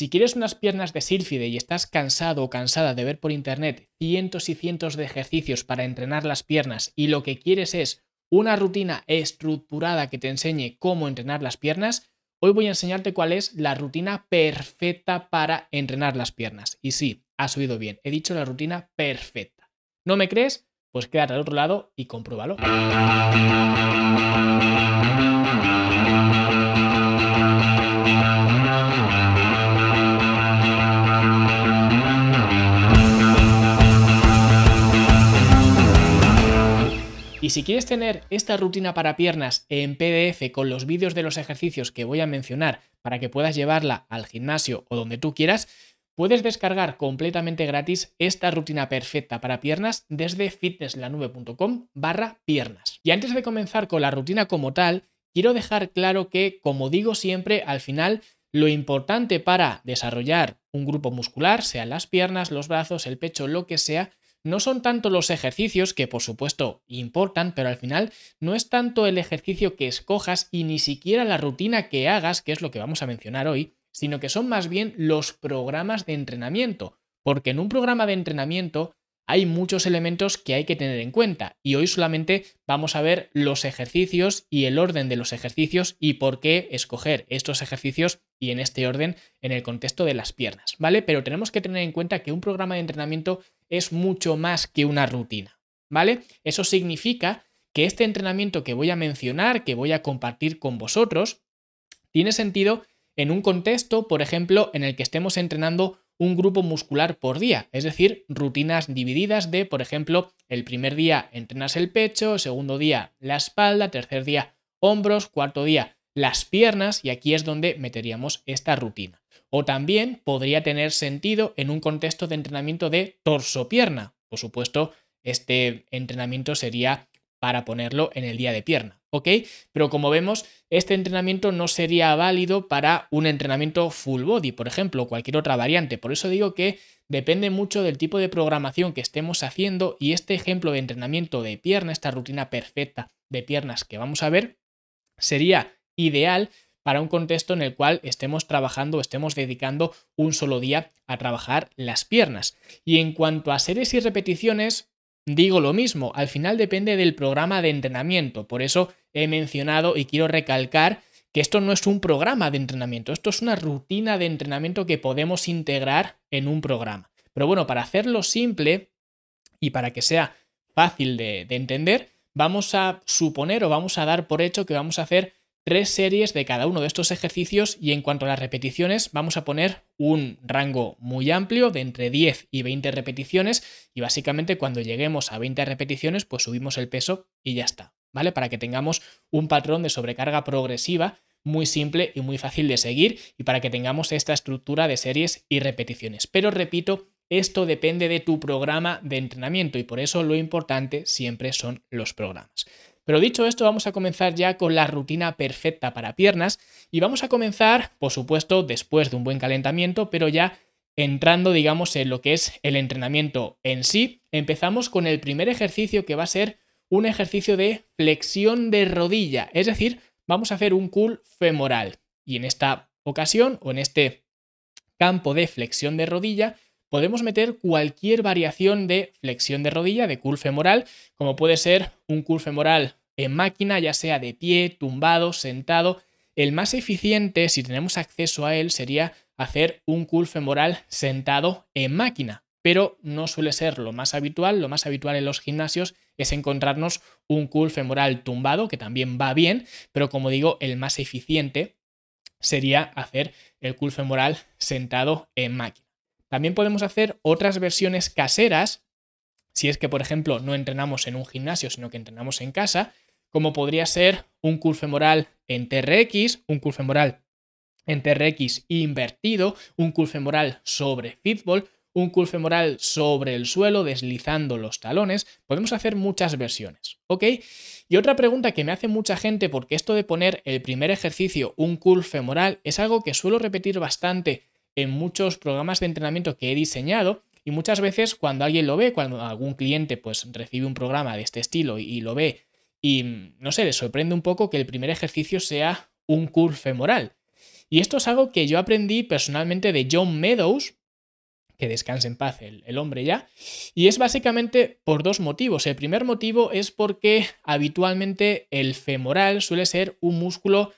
Si quieres unas piernas de sílfide y estás cansado o cansada de ver por internet cientos y cientos de ejercicios para entrenar las piernas y lo que quieres es una rutina estructurada que te enseñe cómo entrenar las piernas, hoy voy a enseñarte cuál es la rutina perfecta para entrenar las piernas. Y sí, has oído bien, he dicho la rutina perfecta. ¿No me crees? Pues quédate al otro lado y compruébalo. Y si quieres tener esta rutina para piernas en PDF con los vídeos de los ejercicios que voy a mencionar para que puedas llevarla al gimnasio o donde tú quieras, puedes descargar completamente gratis esta rutina perfecta para piernas desde fitnesslanube.com barra piernas. Y antes de comenzar con la rutina como tal, quiero dejar claro que, como digo siempre, al final lo importante para desarrollar un grupo muscular, sean las piernas, los brazos, el pecho, lo que sea, no son tanto los ejercicios, que por supuesto importan, pero al final no es tanto el ejercicio que escojas y ni siquiera la rutina que hagas, que es lo que vamos a mencionar hoy, sino que son más bien los programas de entrenamiento, porque en un programa de entrenamiento hay muchos elementos que hay que tener en cuenta y hoy solamente vamos a ver los ejercicios y el orden de los ejercicios y por qué escoger estos ejercicios y en este orden en el contexto de las piernas, ¿vale? Pero tenemos que tener en cuenta que un programa de entrenamiento es mucho más que una rutina, ¿vale? Eso significa que este entrenamiento que voy a mencionar, que voy a compartir con vosotros, tiene sentido en un contexto, por ejemplo, en el que estemos entrenando un grupo muscular por día, es decir, rutinas divididas de, por ejemplo, el primer día entrenas el pecho, segundo día la espalda, tercer día hombros, cuarto día las piernas y aquí es donde meteríamos esta rutina. O también podría tener sentido en un contexto de entrenamiento de torso-pierna. Por supuesto, este entrenamiento sería para ponerlo en el día de pierna, ¿ok? Pero como vemos, este entrenamiento no sería válido para un entrenamiento full body, por ejemplo, cualquier otra variante. Por eso digo que depende mucho del tipo de programación que estemos haciendo y este ejemplo de entrenamiento de pierna, esta rutina perfecta de piernas que vamos a ver, sería ideal para un contexto en el cual estemos trabajando, estemos dedicando un solo día a trabajar las piernas. Y en cuanto a series y repeticiones, digo lo mismo, al final depende del programa de entrenamiento. Por eso he mencionado y quiero recalcar que esto no es un programa de entrenamiento, esto es una rutina de entrenamiento que podemos integrar en un programa. Pero bueno, para hacerlo simple y para que sea fácil de, de entender, vamos a suponer o vamos a dar por hecho que vamos a hacer tres series de cada uno de estos ejercicios y en cuanto a las repeticiones vamos a poner un rango muy amplio de entre 10 y 20 repeticiones y básicamente cuando lleguemos a 20 repeticiones pues subimos el peso y ya está, ¿vale? Para que tengamos un patrón de sobrecarga progresiva muy simple y muy fácil de seguir y para que tengamos esta estructura de series y repeticiones. Pero repito, esto depende de tu programa de entrenamiento y por eso lo importante siempre son los programas. Pero dicho esto, vamos a comenzar ya con la rutina perfecta para piernas y vamos a comenzar, por supuesto, después de un buen calentamiento, pero ya entrando, digamos, en lo que es el entrenamiento en sí. Empezamos con el primer ejercicio que va a ser un ejercicio de flexión de rodilla, es decir, vamos a hacer un cool femoral. Y en esta ocasión o en este campo de flexión de rodilla, podemos meter cualquier variación de flexión de rodilla, de cool femoral, como puede ser un cool femoral en máquina, ya sea de pie, tumbado, sentado. El más eficiente, si tenemos acceso a él, sería hacer un cool femoral sentado en máquina, pero no suele ser lo más habitual. Lo más habitual en los gimnasios es encontrarnos un cool femoral tumbado, que también va bien, pero como digo, el más eficiente sería hacer el cool femoral sentado en máquina. También podemos hacer otras versiones caseras, si es que, por ejemplo, no entrenamos en un gimnasio, sino que entrenamos en casa, como podría ser un curl femoral en TRX, un curl femoral en TRX invertido, un curl femoral sobre fitball, un curl femoral sobre el suelo deslizando los talones. Podemos hacer muchas versiones, ¿ok? Y otra pregunta que me hace mucha gente, porque esto de poner el primer ejercicio, un curl femoral, es algo que suelo repetir bastante en muchos programas de entrenamiento que he diseñado. Y muchas veces cuando alguien lo ve, cuando algún cliente pues recibe un programa de este estilo y lo ve y no sé, le sorprende un poco que el primer ejercicio sea un curl femoral. Y esto es algo que yo aprendí personalmente de John Meadows, que descanse en paz el, hombre ya. Y es básicamente por dos motivos. El primer motivo es porque habitualmente el femoral suele ser un músculo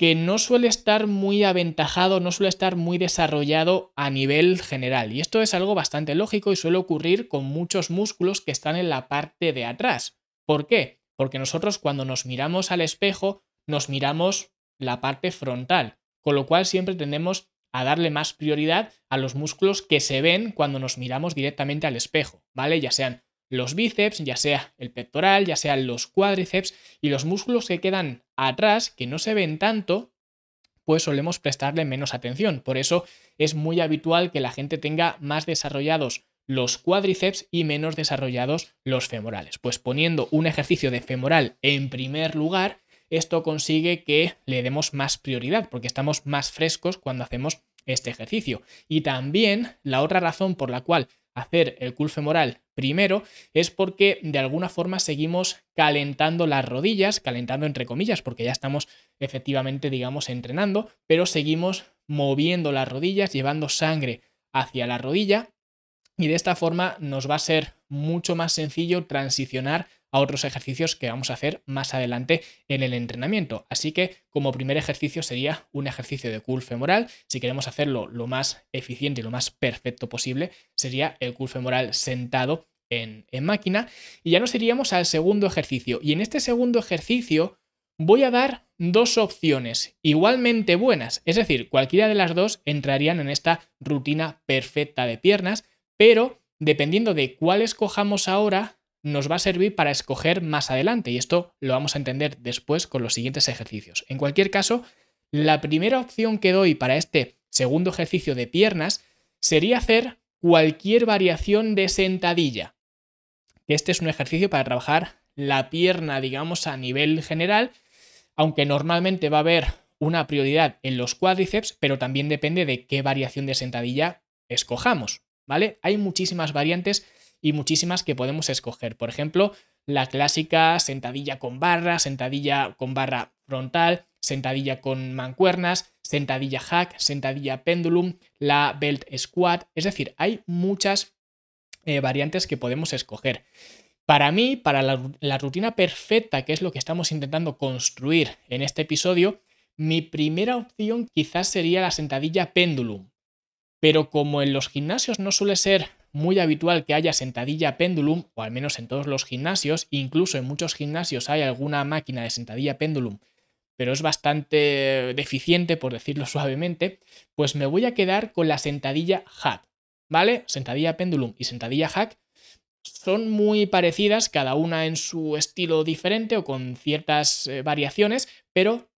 que no suele estar muy aventajado, no suele estar muy desarrollado a nivel general. Y esto es algo bastante lógico y suele ocurrir con muchos músculos que están en la parte de atrás. ¿Por qué? Porque nosotros cuando nos miramos al espejo, nos miramos la parte frontal, con lo cual siempre tendemos a darle más prioridad a los músculos que se ven cuando nos miramos directamente al espejo, ¿vale? Ya sean los bíceps, ya sea el pectoral, ya sean los cuádriceps y los músculos que quedan atrás, que no se ven tanto, pues solemos prestarle menos atención. Por eso es muy habitual que la gente tenga más desarrollados los cuádriceps y menos desarrollados los femorales. Pues poniendo un ejercicio de femoral en primer lugar, esto consigue que le demos más prioridad porque estamos más frescos cuando hacemos este ejercicio. Y también la otra razón por la cual hacer el curl femoral primero es porque de alguna forma seguimos calentando las rodillas, calentando entre comillas, porque ya estamos efectivamente, digamos, entrenando, pero seguimos moviendo las rodillas, llevando sangre hacia la rodilla y de esta forma nos va a ser mucho más sencillo transicionar a otros ejercicios que vamos a hacer más adelante en el entrenamiento. Así que como primer ejercicio sería un ejercicio de curl femoral. Si queremos hacerlo lo más eficiente y lo más perfecto posible, sería el curl femoral sentado en, en máquina. Y ya nos iríamos al segundo ejercicio. Y en este segundo ejercicio voy a dar dos opciones igualmente buenas. Es decir, cualquiera de las dos entrarían en esta rutina perfecta de piernas, pero dependiendo de cuál escojamos ahora, nos va a servir para escoger más adelante y esto lo vamos a entender después con los siguientes ejercicios. En cualquier caso, la primera opción que doy para este segundo ejercicio de piernas sería hacer cualquier variación de sentadilla. Este es un ejercicio para trabajar la pierna, digamos, a nivel general, aunque normalmente va a haber una prioridad en los cuádriceps, pero también depende de qué variación de sentadilla escojamos, ¿vale? Hay muchísimas variantes y muchísimas que podemos escoger. Por ejemplo, la clásica sentadilla con barra, sentadilla con barra frontal, sentadilla con mancuernas, sentadilla hack, sentadilla pendulum, la belt squat. Es decir, hay muchas eh, variantes que podemos escoger. Para mí, para la, la rutina perfecta, que es lo que estamos intentando construir en este episodio, mi primera opción quizás sería la sentadilla pendulum. Pero como en los gimnasios no suele ser muy habitual que haya sentadilla pendulum, o al menos en todos los gimnasios, incluso en muchos gimnasios hay alguna máquina de sentadilla pendulum, pero es bastante deficiente, por decirlo suavemente, pues me voy a quedar con la sentadilla hack, ¿vale? Sentadilla pendulum y sentadilla hack son muy parecidas, cada una en su estilo diferente o con ciertas eh, variaciones, pero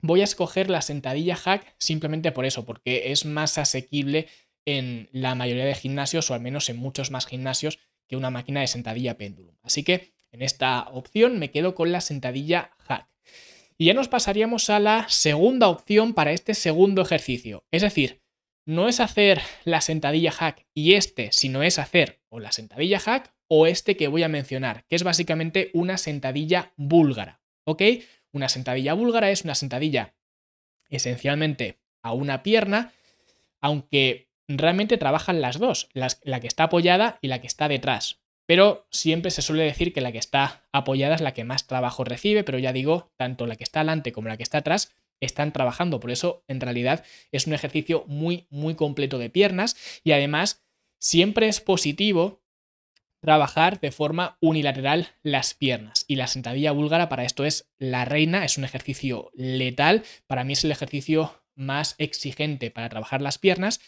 voy a escoger la sentadilla hack simplemente por eso, porque es más asequible en la mayoría de gimnasios o al menos en muchos más gimnasios que una máquina de sentadilla péndulo. Así que en esta opción me quedo con la sentadilla hack. Y ya nos pasaríamos a la segunda opción para este segundo ejercicio. Es decir, no es hacer la sentadilla hack y este, sino es hacer o la sentadilla hack o este que voy a mencionar, que es básicamente una sentadilla búlgara. ¿Ok? Una sentadilla búlgara es una sentadilla esencialmente a una pierna, aunque realmente trabajan las dos, la que está apoyada y la que está detrás. Pero siempre se suele decir que la que está apoyada es la que más trabajo recibe, pero ya digo, tanto la que está adelante como la que está atrás están trabajando. Por eso, en realidad, es un ejercicio muy, muy completo de piernas y además siempre es positivo trabajar de forma unilateral las piernas. Y la sentadilla búlgara para esto es la reina, es un ejercicio letal. Para mí es el ejercicio más exigente para trabajar las piernas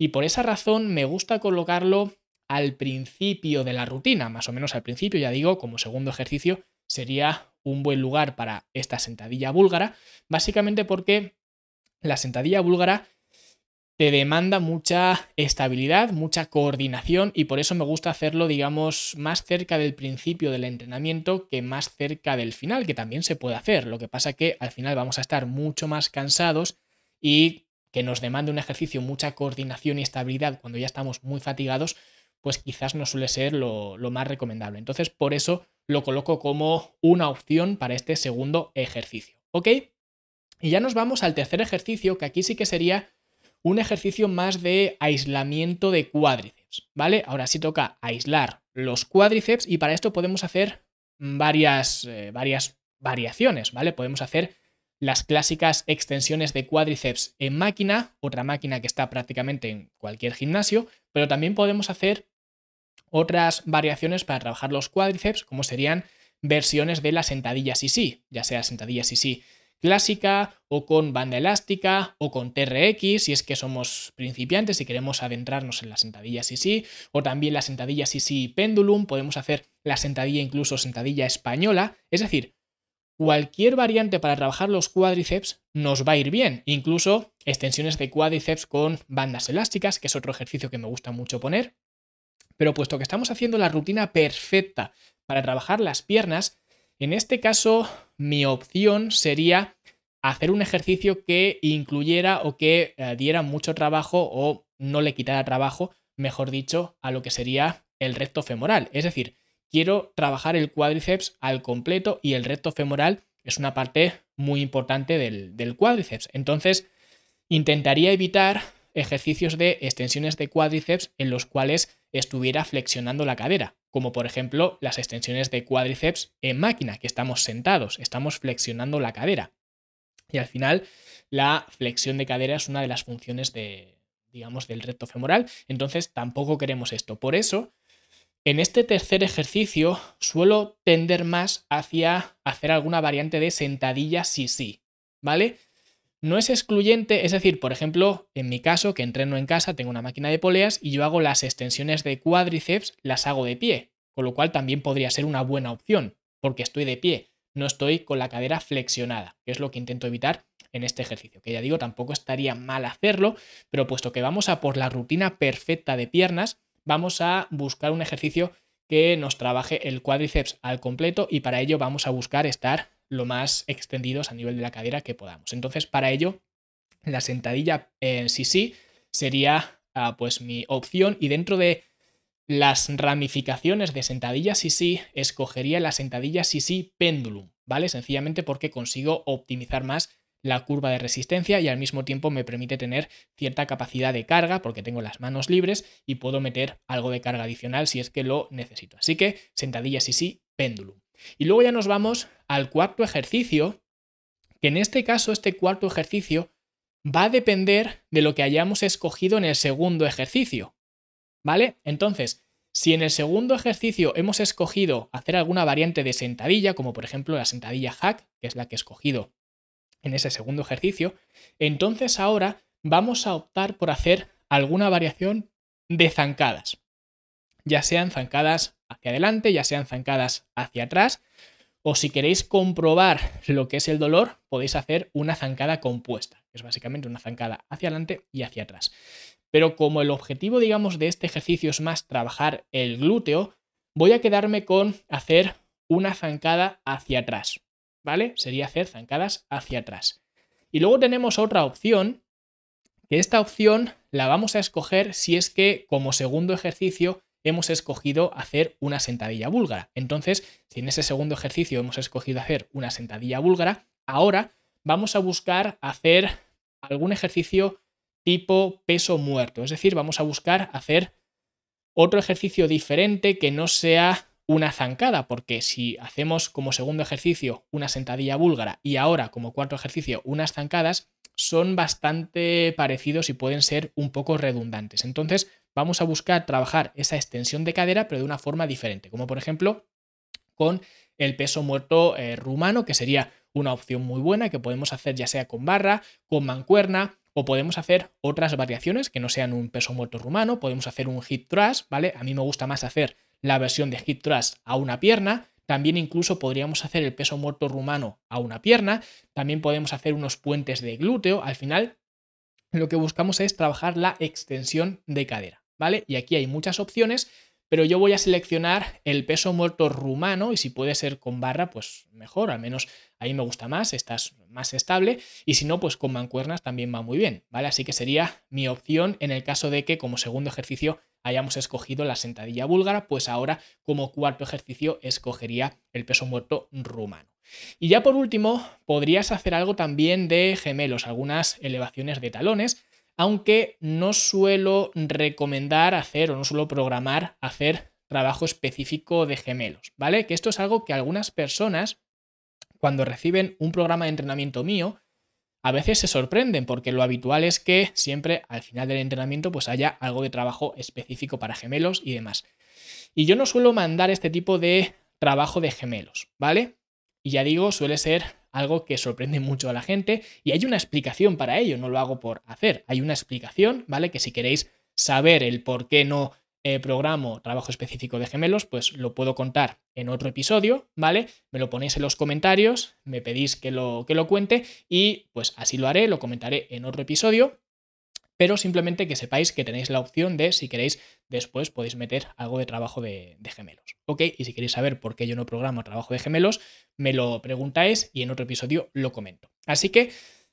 y por esa razón me gusta colocarlo al principio de la rutina, más o menos al principio, ya digo, como segundo ejercicio, sería un buen lugar para esta sentadilla búlgara, básicamente porque la sentadilla búlgara te demanda mucha estabilidad, mucha coordinación y por eso me gusta hacerlo, digamos, más cerca del principio del entrenamiento que más cerca del final, que también se puede hacer. Lo que pasa que al final vamos a estar mucho más cansados y que nos demande un ejercicio mucha coordinación y estabilidad cuando ya estamos muy fatigados, pues quizás no suele ser lo, más recomendable. Entonces, por eso lo coloco como una opción para este segundo ejercicio. ¿Ok? Y ya nos vamos al tercer ejercicio, que aquí sí que sería un ejercicio más de aislamiento de cuádriceps, ¿vale? Ahora sí toca aislar los cuádriceps y para esto podemos hacer varias, eh, varias variaciones, ¿vale? Podemos hacer las clásicas extensiones de cuádriceps en máquina, otra máquina que está prácticamente en cualquier gimnasio, pero también podemos hacer otras variaciones para trabajar los cuádriceps, como serían versiones de la sentadilla sí, ya sea sentadilla sí clásica o con banda elástica o con TRX si es que somos principiantes y queremos adentrarnos en la sentadilla sí, o también la sentadilla sí pendulum, podemos hacer la sentadilla incluso sentadilla española, es decir, cualquier variante para trabajar los cuádriceps nos va a ir bien. Incluso extensiones de cuádriceps con bandas elásticas, que es otro ejercicio que me gusta mucho poner. Pero puesto que estamos haciendo la rutina perfecta para trabajar las piernas, en este caso mi opción sería hacer un ejercicio que incluyera o que eh, diera mucho trabajo o no le quitara trabajo, mejor dicho, a lo que sería el recto femoral. Es decir, quiero trabajar el cuádriceps al completo y el recto femoral es una parte muy importante del, cuádriceps. Entonces, intentaría evitar ejercicios de extensiones de cuádriceps en los cuales estuviera flexionando la cadera, como por ejemplo las extensiones de cuádriceps en máquina, que estamos sentados, estamos flexionando la cadera. Y al final, la flexión de cadera es una de las funciones de, digamos, del recto femoral, entonces tampoco queremos esto. Por eso, en este tercer ejercicio suelo tender más hacia hacer alguna variante de sentadilla sí sí, ¿vale? No es excluyente, es decir, por ejemplo, en mi caso, que entreno en casa, tengo una máquina de poleas y yo hago las extensiones de cuádriceps, las hago de pie, con lo cual también podría ser una buena opción, porque estoy de pie, no estoy con la cadera flexionada, que es lo que intento evitar en este ejercicio, que ya digo, tampoco estaría mal hacerlo, pero puesto que vamos a por la rutina perfecta de piernas, vamos a buscar un ejercicio que nos trabaje el cuádriceps al completo y para ello vamos a buscar estar lo más extendidos a nivel de la cadera que podamos. Entonces, para ello, la sentadilla en sí sí sería ah, pues mi opción y dentro de las ramificaciones de sentadilla sí sí, escogería la sentadilla sí sí péndulum, ¿vale? Sencillamente porque consigo optimizar más la curva de resistencia y al mismo tiempo me permite tener cierta capacidad de carga porque tengo las manos libres y puedo meter algo de carga adicional si es que lo necesito. Así que sentadillas y sí, péndulo. Y luego ya nos vamos al cuarto ejercicio, que en este caso este cuarto ejercicio va a depender de lo que hayamos escogido en el segundo ejercicio. ¿Vale? Entonces, si en el segundo ejercicio hemos escogido hacer alguna variante de sentadilla, como por ejemplo la sentadilla hack, que es la que he escogido en ese segundo ejercicio, entonces ahora vamos a optar por hacer alguna variación de zancadas, ya sean zancadas hacia adelante, ya sean zancadas hacia atrás, o si queréis comprobar lo que es el dolor, podéis hacer una zancada compuesta, que es básicamente una zancada hacia adelante y hacia atrás. Pero como el objetivo, digamos, de este ejercicio es más trabajar el glúteo, voy a quedarme con hacer una zancada hacia atrás. ¿Vale? Sería hacer zancadas hacia atrás. Y luego tenemos otra opción, que esta opción la vamos a escoger si es que como segundo ejercicio hemos escogido hacer una sentadilla búlgara. Entonces, si en ese segundo ejercicio hemos escogido hacer una sentadilla búlgara, ahora vamos a buscar hacer algún ejercicio tipo peso muerto. Es decir, vamos a buscar hacer otro ejercicio diferente que no sea una zancada, porque si hacemos como segundo ejercicio una sentadilla búlgara y ahora como cuarto ejercicio unas zancadas, son bastante parecidos y pueden ser un poco redundantes. Entonces vamos a buscar trabajar esa extensión de cadera, pero de una forma diferente, como por ejemplo con el peso muerto eh, rumano, que sería una opción muy buena que podemos hacer ya sea con barra, con mancuerna, o podemos hacer otras variaciones que no sean un peso muerto rumano, podemos hacer un hip thrust, ¿vale? A mí me gusta más hacer la versión de hip thrust a una pierna. También incluso podríamos hacer el peso muerto rumano a una pierna. También podemos hacer unos puentes de glúteo. Al final, lo que buscamos es trabajar la extensión de cadera, ¿vale? Y aquí hay muchas opciones, pero yo voy a seleccionar el peso muerto rumano y si puede ser con barra, pues mejor, al menos ahí me gusta más, estás más estable y si no, pues con mancuernas también va muy bien, ¿vale? Así que sería mi opción en el caso de que como segundo ejercicio hayamos escogido la sentadilla búlgara, pues ahora como cuarto ejercicio escogería el peso muerto rumano. Y ya por último, podrías hacer algo también de gemelos, algunas elevaciones de talones, aunque no suelo recomendar hacer o no suelo programar hacer trabajo específico de gemelos, ¿vale? Que esto es algo que algunas personas, cuando reciben un programa de entrenamiento mío, a veces se sorprenden porque lo habitual es que siempre al final del entrenamiento pues haya algo de trabajo específico para gemelos y demás. Y yo no suelo mandar este tipo de trabajo de gemelos, ¿vale? Y ya digo, suele ser algo que sorprende mucho a la gente y hay una explicación para ello, no lo hago por hacer, hay una explicación, ¿vale? Que si queréis saber el por qué no eh, programo trabajo específico de gemelos, pues lo puedo contar en otro episodio, ¿vale? Me lo ponéis en los comentarios, me pedís que lo, que lo cuente y pues así lo haré, lo comentaré en otro episodio pero simplemente que sepáis que tenéis la opción de, si queréis, después podéis meter algo de trabajo de, gemelos. ¿Ok? Y si queréis saber por qué yo no programo trabajo de gemelos, me lo preguntáis y en otro episodio lo comento. Así que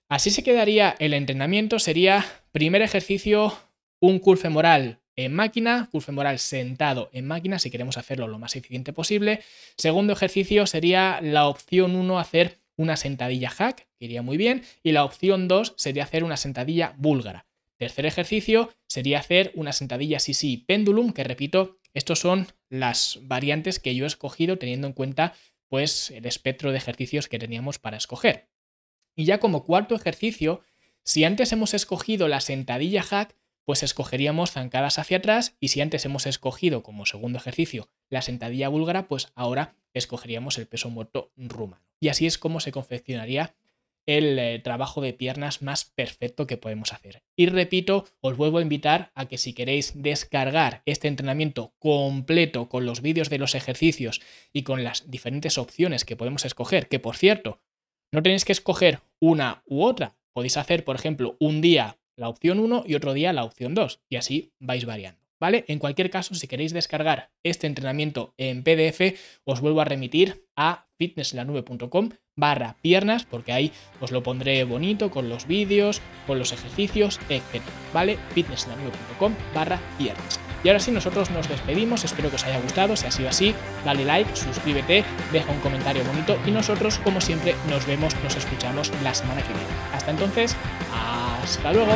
así se quedaría el entrenamiento. Sería primer ejercicio, un curl femoral en máquina, curl femoral sentado en máquina, si queremos hacerlo lo más eficiente posible. Segundo ejercicio sería la opción 1, hacer una sentadilla hack, que iría muy bien. Y la opción 2 sería hacer una sentadilla búlgara. Tercer ejercicio sería hacer una sentadilla sí pendulum, que repito, estos son las variantes que yo he escogido teniendo en cuenta pues el espectro de ejercicios que teníamos para escoger. Y ya como cuarto ejercicio, si antes hemos escogido la sentadilla hack, pues escogeríamos zancadas hacia atrás y si antes hemos escogido como segundo ejercicio la sentadilla búlgara, pues ahora escogeríamos el peso muerto rumano. Y así es como se confeccionaría el eh, trabajo de piernas más perfecto que podemos hacer. Y repito, os vuelvo a invitar a que si queréis descargar este entrenamiento completo con los vídeos de los ejercicios y con las diferentes opciones que podemos escoger, que por cierto, no tenéis que escoger una u otra. Podéis hacer, por ejemplo, un día la opción 1 y otro día la opción 2 y así vais variando. ¿Vale? En cualquier caso, si queréis descargar este entrenamiento en PDF, os vuelvo a remitir a fitnesslanube.com barra piernas, porque ahí os lo pondré bonito con los vídeos, con los ejercicios, etc. ¿Vale? fitnesslanube.com barra piernas. Y ahora sí, nosotros nos despedimos, espero que os haya gustado, si ha sido así, dale like, suscríbete, deja un comentario bonito y nosotros, como siempre, nos vemos, nos escuchamos la semana que viene. Hasta entonces, hasta luego.